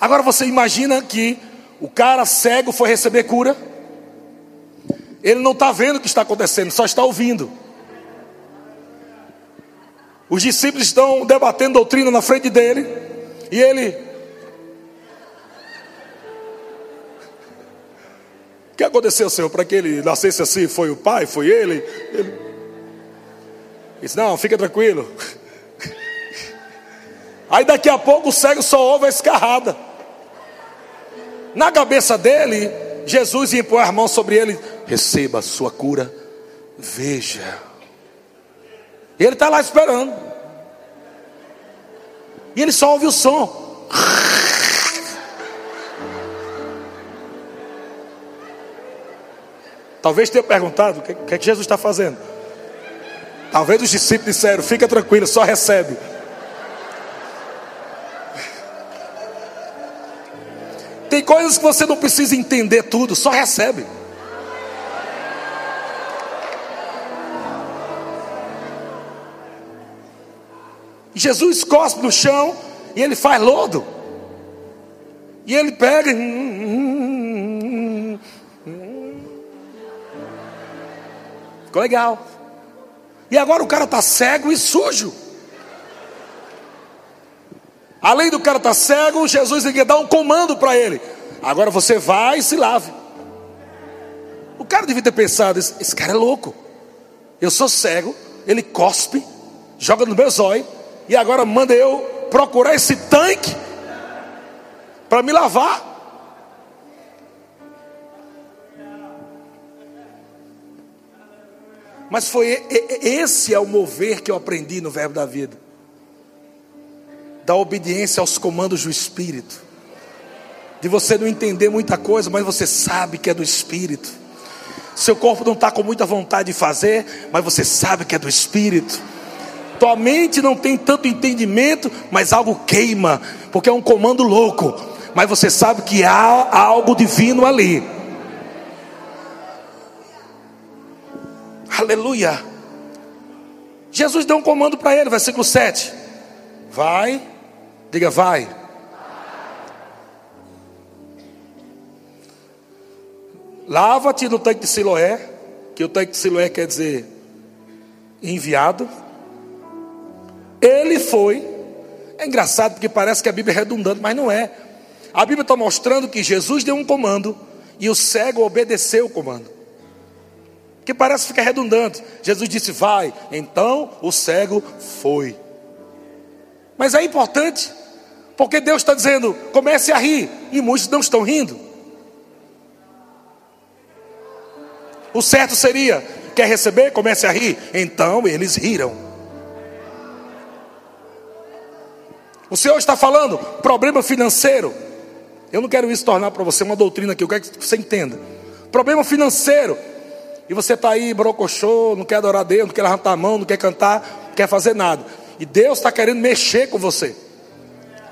Agora você imagina que o cara cego foi receber cura. Ele não está vendo o que está acontecendo, só está ouvindo. Os discípulos estão debatendo doutrina na frente dele. E ele. O que aconteceu, Senhor, para que ele nascesse assim? Foi o pai? Foi ele? ele... disse: Não, fica tranquilo. Aí daqui a pouco o cego só ouve a escarrada. Na cabeça dele, Jesus impor a mão sobre ele: receba a sua cura, veja. E ele está lá esperando. E ele só ouve o som. Talvez tenha perguntado o que, que, é que Jesus está fazendo. Talvez os discípulos disseram: fica tranquilo, só recebe. Tem coisas que você não precisa entender tudo, só recebe. Jesus cospe no chão e ele faz lodo. E ele pega. Ficou legal. E agora o cara está cego e sujo. Além do cara estar tá cego, Jesus ia dar um comando para ele. Agora você vai e se lave. O cara devia ter pensado: esse, esse cara é louco. Eu sou cego, ele cospe, joga no meu zóio, e agora manda eu procurar esse tanque para me lavar. Mas foi esse é o mover que eu aprendi no verbo da vida da obediência aos comandos do Espírito, de você não entender muita coisa, mas você sabe que é do Espírito. Seu corpo não está com muita vontade de fazer, mas você sabe que é do Espírito. Tua mente não tem tanto entendimento, mas algo queima, porque é um comando louco. Mas você sabe que há algo divino ali. Aleluia. Jesus deu um comando para ele, versículo 7. Vai Diga, vai. Lava-te no tanque de Siloé, que o tanque de Siloé quer dizer enviado. Ele foi. É engraçado porque parece que a Bíblia é redundante, mas não é. A Bíblia está mostrando que Jesus deu um comando e o cego obedeceu o comando. Que parece ficar redundante. Jesus disse: Vai. Então o cego foi. Mas é importante porque Deus está dizendo: comece a rir, e muitos não estão rindo. O certo seria: quer receber? Comece a rir. Então eles riram. O Senhor está falando problema financeiro. Eu não quero isso tornar para você uma doutrina aqui, eu quero que você entenda. Problema financeiro. E você está aí, brocochô, não quer adorar a Deus, não quer levantar a mão, não quer cantar, não quer fazer nada. E Deus está querendo mexer com você,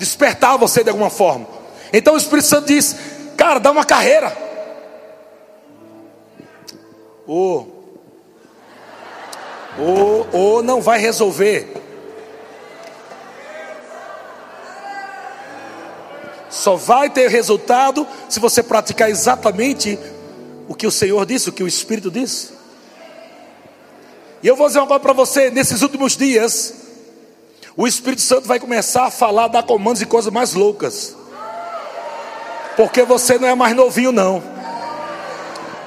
despertar você de alguma forma. Então o Espírito Santo diz: Cara, dá uma carreira. Ou, ou, ou não vai resolver. Só vai ter resultado se você praticar exatamente o que o Senhor disse, o que o Espírito disse. E eu vou dizer uma coisa para você: nesses últimos dias, o Espírito Santo vai começar a falar, dar comandos e coisas mais loucas. Porque você não é mais novinho, não.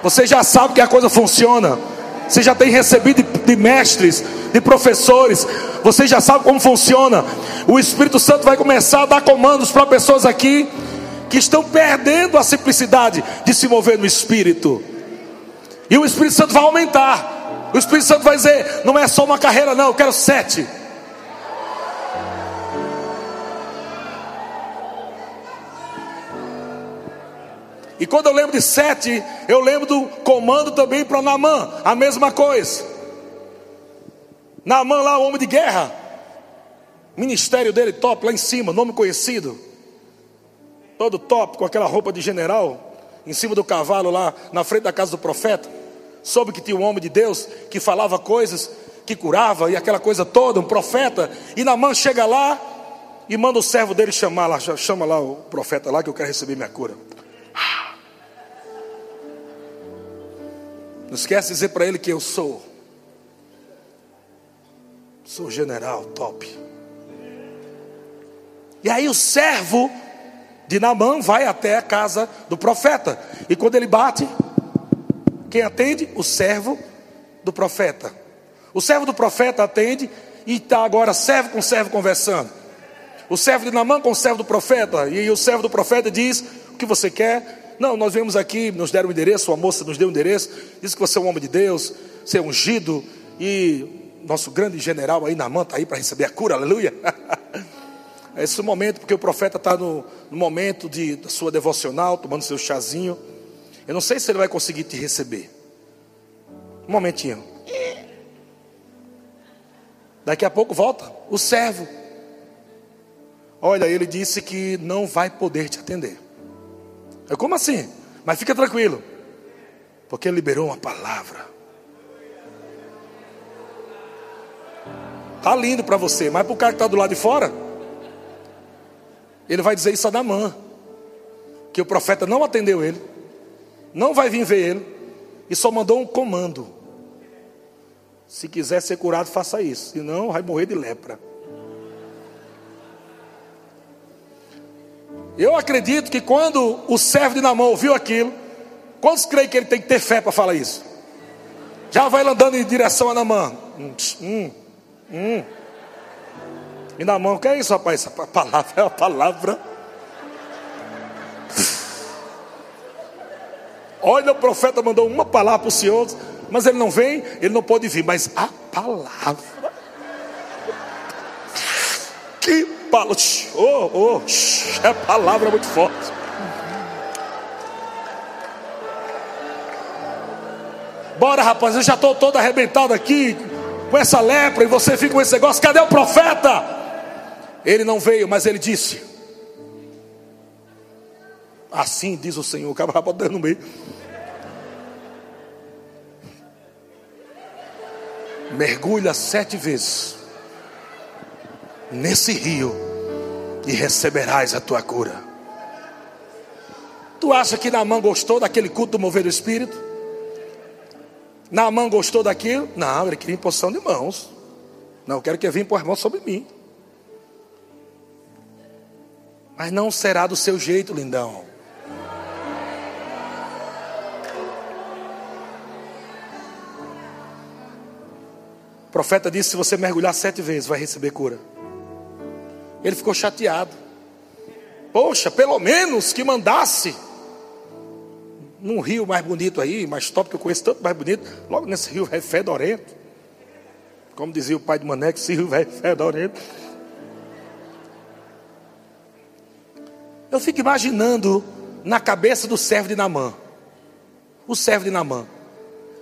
Você já sabe que a coisa funciona. Você já tem recebido de, mestres, de professores. Você já sabe como funciona. O Espírito Santo vai começar a dar comandos para pessoas aqui que estão perdendo a simplicidade de se mover no Espírito. E o Espírito Santo vai aumentar. O Espírito Santo vai dizer: não é só uma carreira, não, eu quero sete. E quando eu lembro de sete, eu lembro do comando também para Namã, a mesma coisa. Namã lá, o homem de guerra, ministério dele top lá em cima, nome conhecido, todo top, com aquela roupa de general, em cima do cavalo lá na frente da casa do profeta. Soube que tinha um homem de Deus que falava coisas, que curava e aquela coisa toda, um profeta. E Namã chega lá e manda o servo dele chamar lá, chama lá o profeta lá que eu quero receber minha cura. Não esquece de dizer para ele que eu sou. Sou general top. E aí o servo de Namã vai até a casa do profeta. E quando ele bate, quem atende? O servo do profeta. O servo do profeta atende e está agora servo com servo conversando. O servo de Namã com o servo do profeta. E o servo do profeta diz: O que você quer? Não, nós viemos aqui, nos deram o endereço, a moça nos deu o endereço, disse que você é um homem de Deus, você é ungido, e nosso grande general aí na manta está aí para receber a cura, aleluia. É esse momento, porque o profeta está no, no, momento de, da sua devocional, tomando seu chazinho. Eu não sei se ele vai conseguir te receber. Um momentinho. Daqui a pouco volta o servo. Olha, ele disse que não vai poder te atender. Eu, como assim? Mas fica tranquilo, porque ele liberou uma palavra. Tá lindo para você, mas para o cara que está do lado de fora, ele vai dizer isso a Namã, que o profeta não atendeu ele, não vai vir ver ele, e só mandou um comando. Se quiser ser curado, faça isso, senão vai morrer de lepra. Eu acredito que quando o servo de Namã ouviu aquilo, quantos creem que ele tem que ter fé para falar isso? Já vai andando em direção a Namã. Hum, hum, hum. E Namã, o que é isso, rapaz? Essa palavra é uma palavra. Olha, o profeta mandou uma palavra para o Senhor, mas ele não vem, ele não pode vir, mas a palavra. Que palavra, oh, oh, é palavra muito forte. Bora, rapaz, eu já estou todo arrebentado aqui com essa lepra e você fica com esse negócio. Cadê o profeta? Ele não veio, mas ele disse: Assim diz o Senhor. O botando no meio. Mergulha sete vezes nesse rio e receberás a tua cura. Tu acha que Naamã gostou daquele culto do mover do Espírito? Naamã gostou daquilo? Não, ele queria imposição de mãos. Não, eu quero que venha pôr as mãos sobre mim. Mas não será do seu jeito, lindão. O profeta disse: se você mergulhar sete vezes, vai receber cura. Ele ficou chateado. Poxa, pelo menos que mandasse num rio mais bonito aí, mais top que eu conheço, tanto mais bonito, logo nesse rio fedorento. Como dizia o pai de Mané, que esse rio fedorento. Eu fico imaginando na cabeça do servo de Namã. O servo de Namã.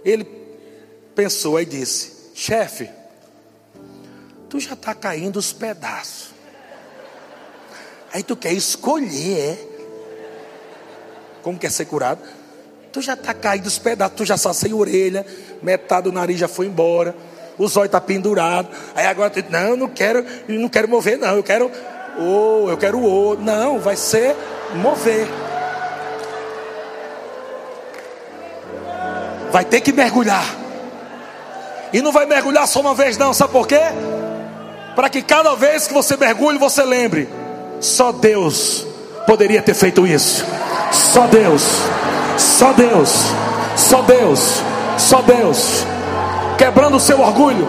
Ele pensou e disse: Chefe, tu já está caindo os pedaços. Aí tu quer escolher, é? Como quer ser curado? Tu já está caindo os pedaços, tu já só sem orelha, metade do nariz já foi embora, o zóio está pendurado. Aí agora tu diz, não, eu não quero, não quero mover, não, eu quero o, eu quero o. Não, vai ser mover. Vai ter que mergulhar. E não vai mergulhar só uma vez, não, sabe por quê? Para que cada vez que você mergulhe, você lembre: só Deus poderia ter feito isso. Só Deus, só Deus, só Deus, só Deus, quebrando o seu orgulho.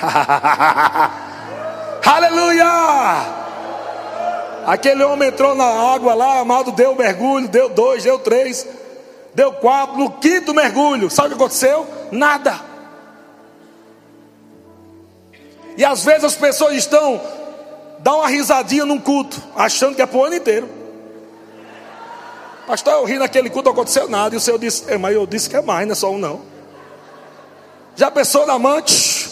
Aleluia! Aquele homem entrou na água lá, amado, deu um mergulho, deu dois, deu três, deu quatro. No quinto mergulho, sabe o que aconteceu? Nada. E às vezes as pessoas estão, dá uma risadinha num culto, achando que é para o ano inteiro. Pastor, eu ri naquele culto, não aconteceu nada. E o Senhor disse, é, mas eu disse que é mais, não é só um não. Já pensou na amante?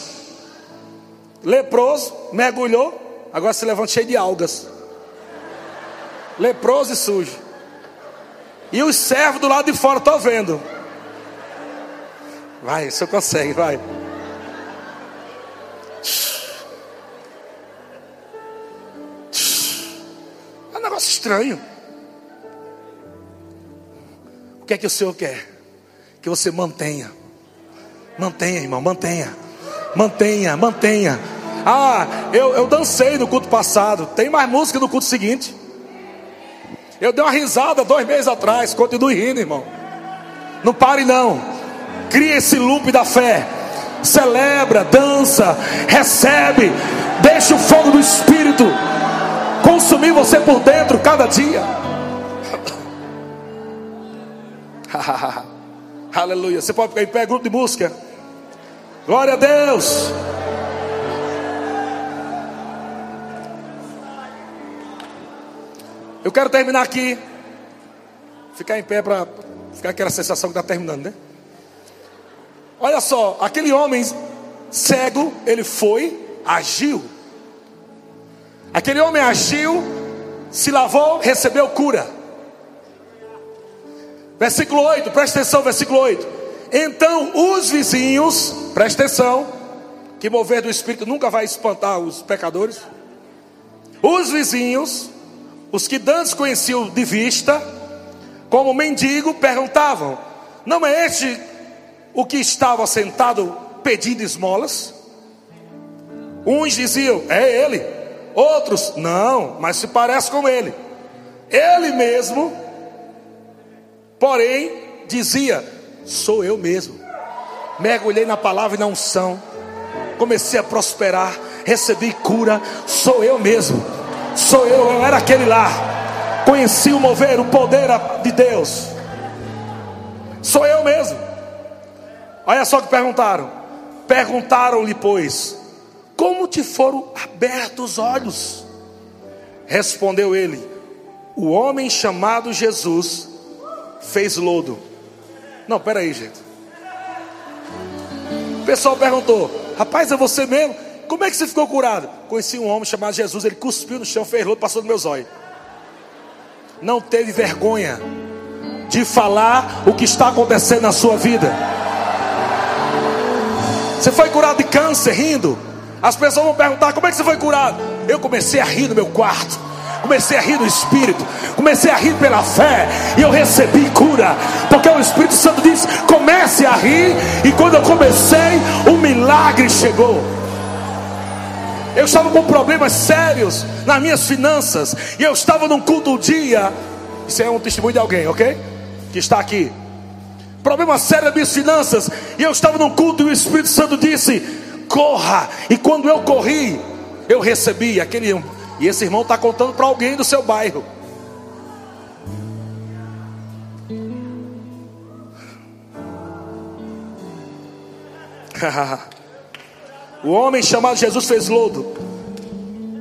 Leproso, mergulhou, agora se levanta cheio de algas leproso e sujo. E os servos do lado de fora, estou vendo. Vai, o senhor consegue, vai. Estranho. O que é que o Senhor quer? Que você mantenha. Mantenha, irmão, mantenha. Mantenha, mantenha. Ah, eu, eu dancei no culto passado. Tem mais música no culto seguinte. Eu dei uma risada dois meses atrás. Continue rindo, irmão. Não pare, não. Cria esse loop da fé. Celebra, dança, recebe. Deixa o fogo do Espírito consumir você por dentro cada dia. Aleluia. Você pode ficar em pé, grupo de música. Glória a Deus. Eu quero terminar aqui. Ficar em pé para ficar aquela sensação que está terminando, né? Olha só, aquele homem cego, ele foi, agiu. Aquele homem agiu, se lavou, recebeu cura. Versículo 8, presta atenção, versículo 8. Então os vizinhos, presta atenção, que mover do Espírito nunca vai espantar os pecadores. Os vizinhos os que dantes conheciam de vista, como mendigo, perguntavam: Não é este o que estava sentado pedindo esmolas? Uns diziam: É ele. Outros: Não, mas se parece com ele. Ele mesmo, porém, dizia: Sou eu mesmo. Mergulhei na palavra e na unção. Comecei a prosperar, recebi cura. Sou eu mesmo. Sou eu, eu era aquele lá. Conheci o mover, o poder de Deus. Sou eu mesmo. Olha só que perguntaram. Perguntaram-lhe, pois, como te foram abertos os olhos? Respondeu ele: O homem chamado Jesus fez lodo. Não, peraí, gente. O pessoal perguntou: Rapaz, é você mesmo? Como é que você ficou curado? Conheci um homem chamado Jesus, ele cuspiu no chão, fez lodo, passou no meus olhos. Não teve vergonha de falar o que está acontecendo na sua vida. Você foi curado de câncer rindo? As pessoas vão perguntar: como é que você foi curado? Eu comecei a rir no meu quarto. Comecei a rir no Espírito, comecei a rir pela fé, e eu recebi cura, porque o Espírito Santo disse: comece a rir, e quando eu comecei, o milagre chegou. Eu estava com problemas sérios nas minhas finanças. E eu estava num culto um dia. Isso é um testemunho de alguém, ok? Que está aqui. Problema sério nas minhas finanças. E eu estava num culto e o Espírito Santo disse: Corra. E quando eu corri, eu recebi aquele. E esse irmão está contando para alguém do seu bairro. O homem chamado Jesus fez lodo.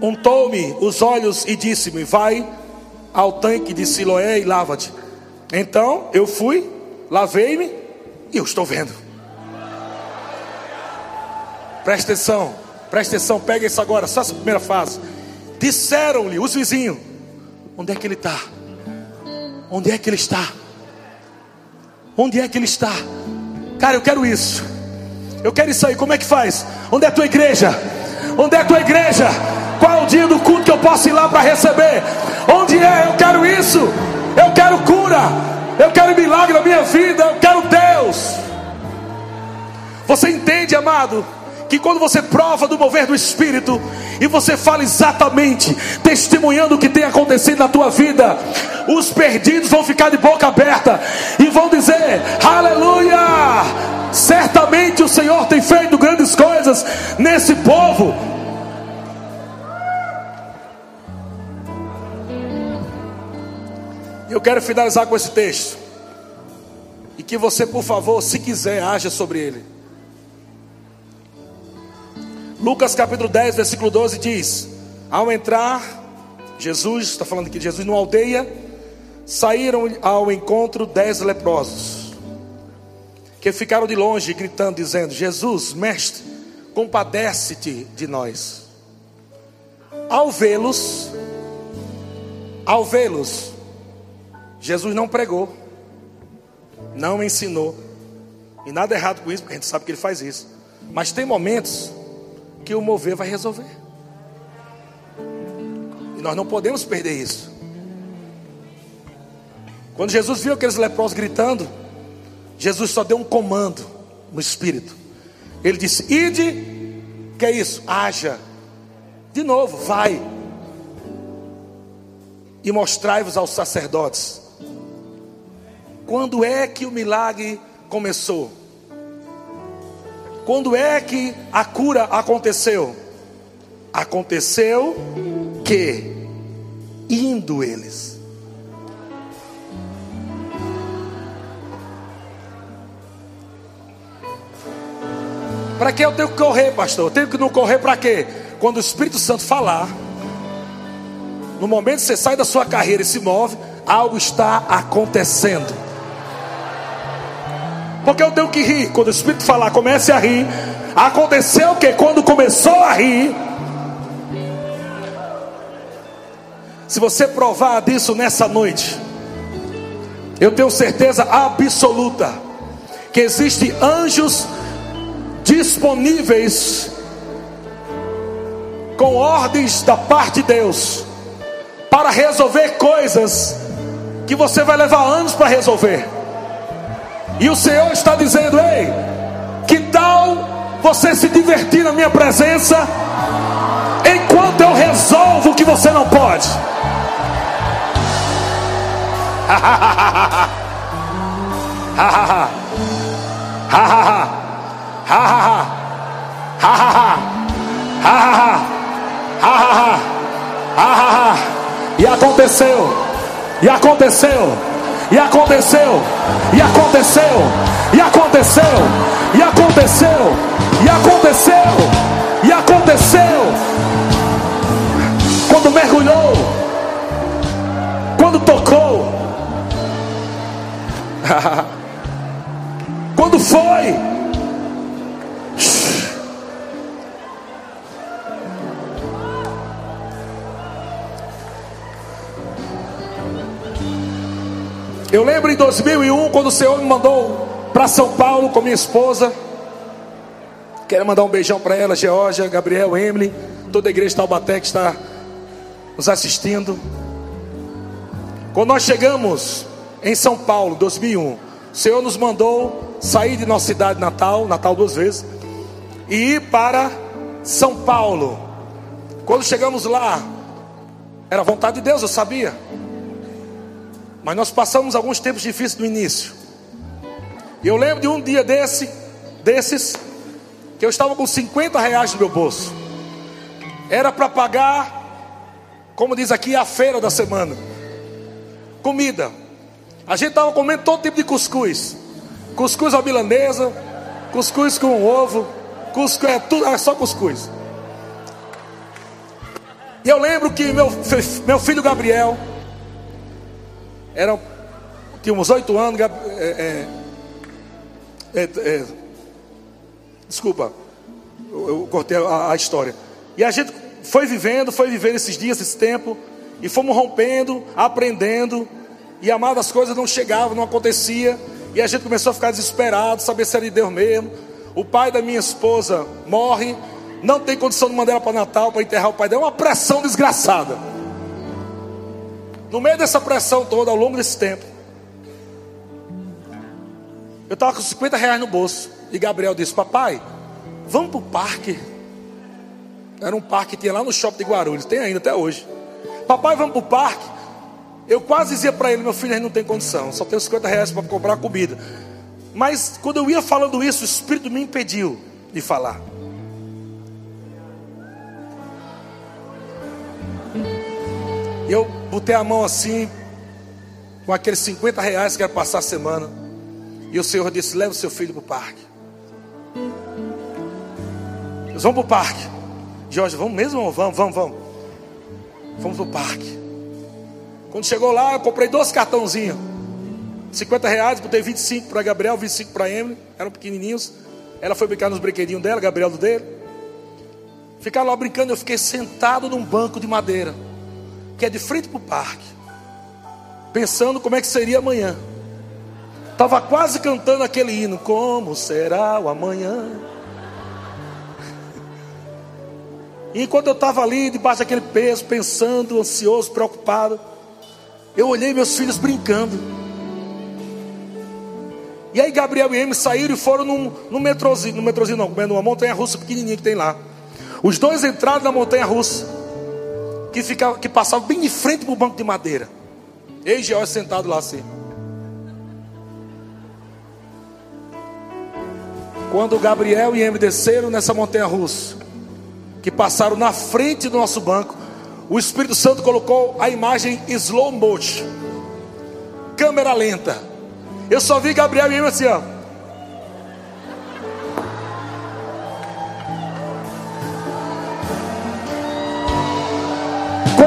untou-me os olhos e disse-me: Vai ao tanque de Siloé e lava-te. Então eu fui, lavei-me e eu estou vendo. Presta atenção, presta atenção, pega isso agora, só essa primeira fase. Disseram-lhe os vizinhos: Onde é que ele está? Onde é que ele está? Onde é que ele está? Cara, eu quero isso. Eu quero isso aí. Como é que faz? Onde é a tua igreja? Onde é a tua igreja? Qual é o dia do culto que eu posso ir lá para receber? Onde é? Eu quero isso. Eu quero cura. Eu quero milagre na minha vida. Eu quero Deus. Você entende, amado? Que quando você prova do mover do Espírito e você fala exatamente, testemunhando o que tem acontecido na tua vida, os perdidos vão ficar de boca aberta e vão dizer: Aleluia! Certamente o Senhor tem feito grandes coisas nesse povo. Eu quero finalizar com esse texto. E que você, por favor, se quiser, haja sobre ele. Lucas capítulo 10, versículo 12 diz: Ao entrar, Jesus, está falando aqui de Jesus, numa aldeia, saíram ao encontro dez leprosos, que ficaram de longe gritando, dizendo: Jesus, mestre, compadece-te de nós. Ao vê-los, ao vê-los, Jesus não pregou, não ensinou, e nada errado com isso, porque a gente sabe que ele faz isso. Mas tem momentos que o mover vai resolver. E nós não podemos perder isso. Quando Jesus viu aqueles leprosos gritando, Jesus só deu um comando no espírito. Ele disse: Ide, que é isso? Haja. De novo, vai. E mostrai-vos aos sacerdotes. Quando é que o milagre começou? Quando é que a cura aconteceu? Aconteceu que, indo eles, Para que eu tenho que correr, pastor? Eu tenho que não correr para quê? Quando o Espírito Santo falar, no momento que você sai da sua carreira e se move, algo está acontecendo. Porque eu tenho que rir. Quando o Espírito falar, comece a rir. Aconteceu que quando começou a rir, se você provar disso nessa noite, eu tenho certeza absoluta que existem anjos disponíveis com ordens da parte de Deus para resolver coisas que você vai levar anos para resolver. E o Senhor está dizendo: Ei, que tal você se divertir na minha presença, enquanto eu resolvo o que você não pode? E aconteceu, e aconteceu e aconteceu, e aconteceu, e aconteceu, e aconteceu, e aconteceu, e aconteceu. Quando mergulhou, quando tocou, quando foi. Eu lembro em 2001, quando o Senhor me mandou para São Paulo com minha esposa. Quero mandar um beijão para ela, Georgia, Gabriel, Emily, toda a igreja de Taubaté que está nos assistindo. Quando nós chegamos em São Paulo, 2001, o Senhor nos mandou sair de nossa cidade natal, Natal duas vezes, e ir para São Paulo. Quando chegamos lá, era vontade de Deus, eu sabia. Mas nós passamos alguns tempos difíceis no início. E eu lembro de um dia desse, desses, que eu estava com 50 reais no meu bolso. Era para pagar, como diz aqui, a feira da semana. Comida. A gente estava comendo todo tipo de cuscuz. Cuscuz à milanesa, cuscuz com ovo, cuscuz, é tudo, é só cuscuz. E eu lembro que meu, meu filho Gabriel era, tinha uns oito anos. É, é, é, é, desculpa, eu, eu cortei a, a história. E a gente foi vivendo, foi vivendo esses dias, esse tempo, e fomos rompendo, aprendendo, e amado, as coisas não chegavam, não acontecia, e a gente começou a ficar desesperado, saber se era de Deus mesmo. O pai da minha esposa morre, não tem condição de mandar ela para Natal para enterrar o pai dela, é uma pressão desgraçada. No meio dessa pressão toda, ao longo desse tempo, eu estava com 50 reais no bolso, e Gabriel disse: Papai, vamos para o parque. Era um parque que tinha lá no shopping de Guarulhos, tem ainda até hoje. Papai, vamos para o parque. Eu quase dizia para ele: Meu filho, a gente não tem condição, só tenho 50 reais para comprar comida. Mas quando eu ia falando isso, o Espírito me impediu de falar. Eu botei a mão assim, com aqueles 50 reais que era passar a semana. E o Senhor disse: Leva o seu filho para o parque. Eles vão para o parque. Jorge, vamos mesmo? Vamos, vamos, vamos. Fomos para o parque. Quando chegou lá, eu comprei dois cartãozinhos. 50 reais, botei 25 para Gabriel, 25 para Emily. Eram pequenininhos. Ela foi brincar nos brinquedinhos dela, Gabriel do dele. Ficaram lá brincando, eu fiquei sentado num banco de madeira, que é de frente para o parque, pensando como é que seria amanhã. Estava quase cantando aquele hino, como será o amanhã? E enquanto eu estava ali, debaixo daquele peso, pensando, ansioso, preocupado, eu olhei meus filhos brincando. E aí Gabriel e Amy saíram e foram num, num metrozinho, no metrozinho não, numa montanha russa pequenininha que tem lá. Os dois entraram na montanha russa, que, ficava, que passava bem de frente para o banco de madeira. Eu e George sentado lá assim. Quando Gabriel e Amy desceram nessa montanha russa, que passaram na frente do nosso banco, o Espírito Santo colocou a imagem slow motion, câmera lenta. Eu só vi Gabriel e eu assim, ó.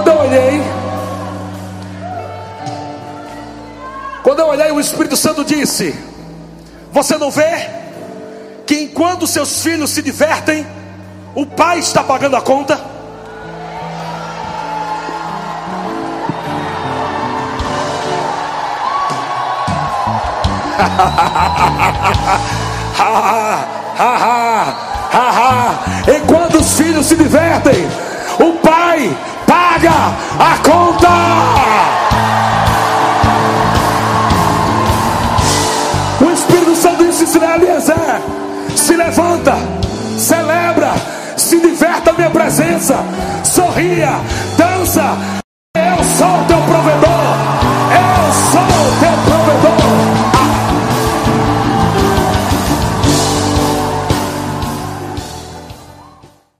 Quando eu olhei, quando eu olhei, o Espírito Santo disse: Você não vê que enquanto seus filhos se divertem, o pai está pagando a conta? Enquanto os filhos se divertem, o pai paga a conta. O Espírito Santo disse: Eliezer, se levanta, celebra se diverta a minha presença, sorria, dança. Eu sou